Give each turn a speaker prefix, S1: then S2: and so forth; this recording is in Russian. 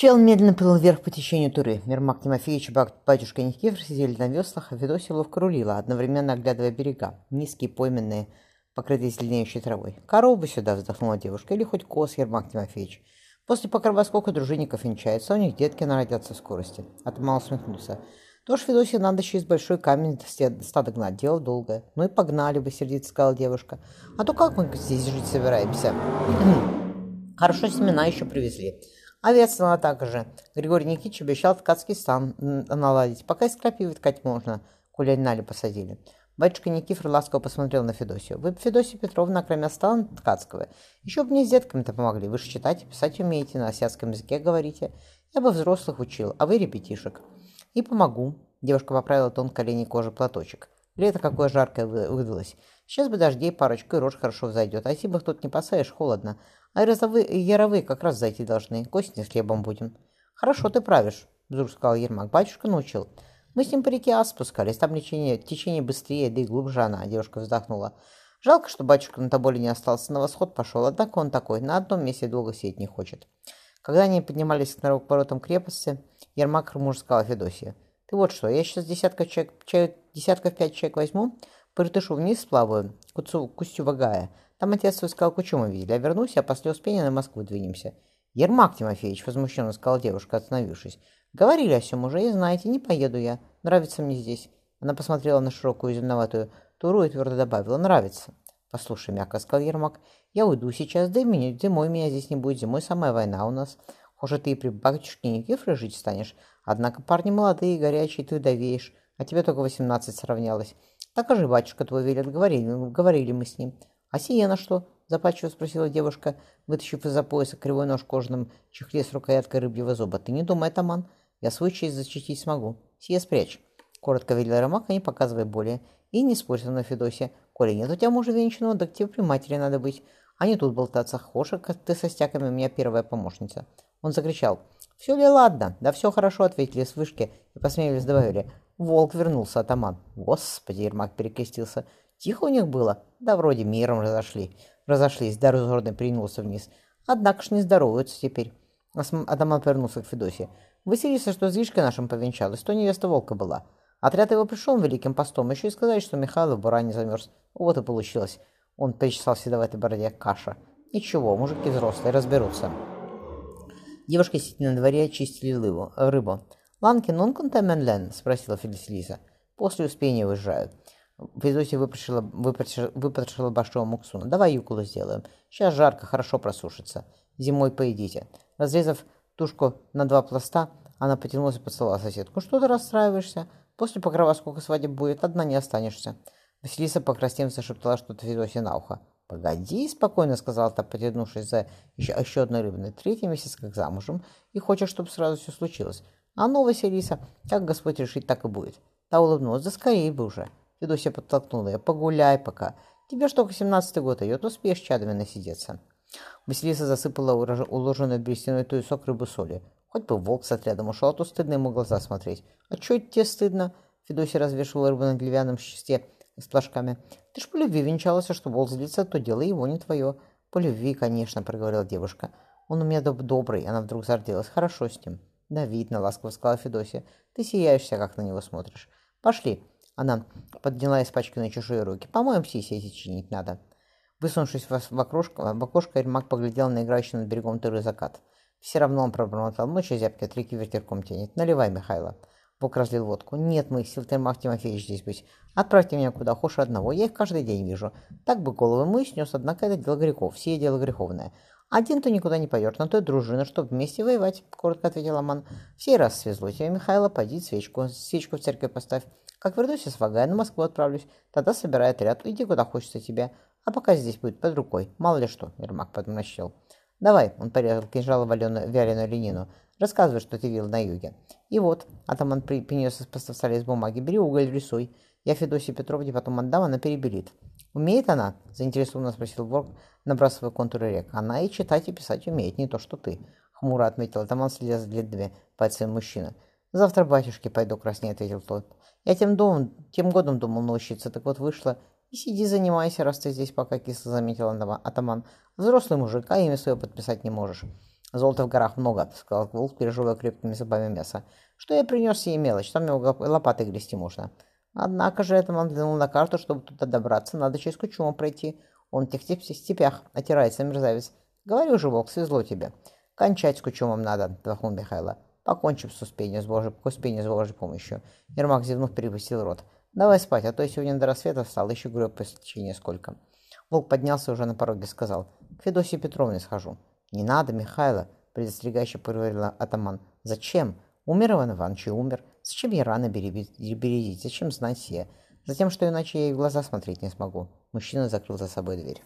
S1: Чел медленно плыл вверх по течению Туры. Ермак Тимофеевич и батюшка Никифор сидели на веслах, а Федосия ловко рулила, одновременно оглядывая берега, низкие, пойменные, покрытые зеленеющей травой. «Корову бы сюда!» — вздохнула девушка. «Или хоть коз, Ермак Тимофеевич. После покрова сколько дружинников венчается, у них детки народятся в скорости». Атамал усмехнулся. «Тоже, Федосия, надо через большой камень стадо гнать. Дело долгое. Ну и погнали бы, сердито сказала девушка. А то как мы здесь жить собираемся?» «Хорошо, семена еще привезли». Надо так же. Григорий Никитич обещал ткацкий стан наладить. Пока из крапивы ткать можно, коли нали посадили. Батюшка Никифор ласково посмотрел на Федосию. Вы, Федосия Петровна, кроме стана ткацкого, еще бы мне с детками-то помогли. Вы же читать писать умеете, на осетском языке говорите. Я бы взрослых учил, а вы ребятишек. И помогу. Девушка поправила тон колени кожи платочек. Лето какое жаркое выдалось. Сейчас бы дождей парочку и рожь хорошо взойдет. А если бы тут не посаешь, холодно. А яровые как раз зайти должны. К осени с хлебом будем. Хорошо ты правишь, вдруг сказал Ермак. Батюшка научил. Мы с ним по реке Ас спускались. Там течение, течение быстрее, да и глубже она. Девушка вздохнула. Жалко, что батюшка на тоболе не остался, на восход пошел. Однако он такой, на одном месте долго сидеть не хочет. Когда они поднимались к воротам крепости, Ермак муж сказал Федосия. Ты вот что, я сейчас десятков, человек, человек, десятков пять человек возьму, притышу вниз сплаваю, к Кустю Вагая, там отец свой сказал, кучу мы видели, а вернусь, а после успения на Москву двинемся. Ермак Тимофеевич, возмущенно сказала девушка, остановившись. Говорили о всем уже, и знаете, не поеду я. Нравится мне здесь. Она посмотрела на широкую земноватую туру и твердо добавила. Нравится. Послушай, мягко сказал Ермак, я уйду сейчас, да и меня, зимой меня здесь не будет, зимой самая война у нас. Хуже ты и при батюшке Никифоре жить станешь. Однако парни молодые горячие, ты довеешь, а тебе только восемнадцать сравнялось. Так же батюшка твой велит, говорили, говорили мы с ним. «А сие на что?» – запачиво спросила девушка, вытащив из-за пояса кривой нож в кожаном чехле с рукояткой рыбьего зуба. «Ты не думай, атаман, я свой честь защитить смогу. Сие спрячь!» Коротко велела Ромака, не показывай более. И не спорь на Федосия. Коли нет у тебя мужа венчанного, так тебе при матери надо быть. А не тут болтаться. Хоша, как ты со стяками, у меня первая помощница. Он закричал. «Все ли ладно?» «Да все хорошо», — ответили с вышки и посмеялись добавили. «Волк вернулся, атаман». «Господи!» — Ермак перекрестился. Тихо у них было? Да вроде миром разошли. Разошлись, да разорный принулся вниз. Однако ж не здороваются теперь. Адаман повернулся к Федосе. Выселился, что с Гришкой нашим повенчалась, то невеста волка была. Отряд его пришел великим постом, еще и сказать, что Михаил в буране замерз. Вот и получилось. Он причесал седоватой бороде каша. Ничего, мужики взрослые, разберутся. Девушка сидя на дворе очистили рыбу. рыбу. «Ланки нон контаменлен?» – спросила Фелисилиса. «После успения уезжают». Федосия выпотрошила, выпотрошила, выпотрошила большого муксуна. «Давай юкулу сделаем. Сейчас жарко, хорошо просушится. Зимой поедите». Разрезав тушку на два пласта, она потянулась и поцеловала соседку. «Что ты расстраиваешься? После покрова сколько свадеб будет, одна не останешься». Василиса, покраснев, зашептала что-то Федосия на ухо. «Погоди», — спокойно сказала та, потянувшись за еще, еще одной рыбной. «Третий месяц как замужем, и хочешь, чтобы сразу все случилось. А ну, Василиса, как Господь решит, так и будет». Та улыбнулась. «Да скорее бы уже». Федосия подтолкнула ее. «Погуляй пока. Тебе ж только семнадцатый год идет, успеешь чадами насидеться». Василиса засыпала уложенную берестяной туесок рыбу соли. Хоть бы волк с отрядом ушел, а то стыдно ему глаза смотреть. «А чё это тебе стыдно?» Федосия развешивала рыбу на деревянном щите с плашками. «Ты ж по любви венчалась, а что волк злится, то дело его не твое». «По любви, конечно», — проговорила девушка. «Он у меня доб добрый», — она вдруг зарделась. «Хорошо с ним». «Да, видно», — ласково сказала Федосия. «Ты сияешься, как на него смотришь. Пошли». Она подняла испачканные чужие руки. «По-моему, сиси чинить надо». Высунувшись в окошко, в окошко Эрмак поглядел на играющий над берегом тыры закат. Все равно он пробормотал. Ночью зябки от реки ветерком тянет. Наливай, Михайло. Бог разлил водку. Нет моих сил, Термах Тимофеевич здесь быть. Отправьте меня куда хочешь одного. Я их каждый день вижу. Так бы головы мы снес, однако это дело грехов. Все дело греховное. Один то никуда не пойдешь, на той дружина, чтобы вместе воевать, коротко ответил Аман. В раз свезло тебя, Михайло, поди свечку, свечку в церковь поставь. Как вернусь из Вагая, на Москву отправлюсь. Тогда собирай отряд, иди куда хочется тебе. А пока здесь будет под рукой. Мало ли что, Ермак подмощил. Давай, он порезал кинжал валеную, вяленую ленину. Рассказывай, что ты видел на юге. И вот, атаман при, принес из поставца из бумаги. Бери уголь, рисуй. Я Федосии Петровне потом отдам, она перебелит. Умеет она? Заинтересованно спросил Ворк, набрасывая контуры рек. Она и читать, и писать умеет, не то что ты. Хмуро отметил атаман, следя за длинными пальцами мужчины. Завтра батюшке пойду краснее, ответил тот. Я тем, дом, тем годом думал научиться, так вот вышло. И сиди, занимайся, раз ты здесь пока кисло заметил атаман. Взрослый мужик, а имя свое подписать не можешь. Золота в горах много, сказал Волк, переживая крепкими зубами мясо. Что я принес себе мелочь, там его лопатой грести можно. Однако же он взглянул на карту, чтобы туда добраться, надо через Кучума пройти. Он в тех степях отирается, мерзавец. Говорю же, Волк, свезло тебе. Кончать с Кучумом надо, вздохнул Михайло. Покончим с Успением с Божьей, с Божьей помощью. Ермак зевнув перепустил рот. Давай спать, а то я сегодня до рассвета встал, еще говорю по течение сколько. Волк поднялся уже на пороге, сказал. К Федосии Петровне схожу. Не надо, Михайло, предостерегающе проговорила атаман. Зачем? Умер Иван Иванович и умер. Зачем я рано бередить? Зачем знать сие? Затем, что иначе я и в глаза смотреть не смогу. Мужчина закрыл за собой дверь.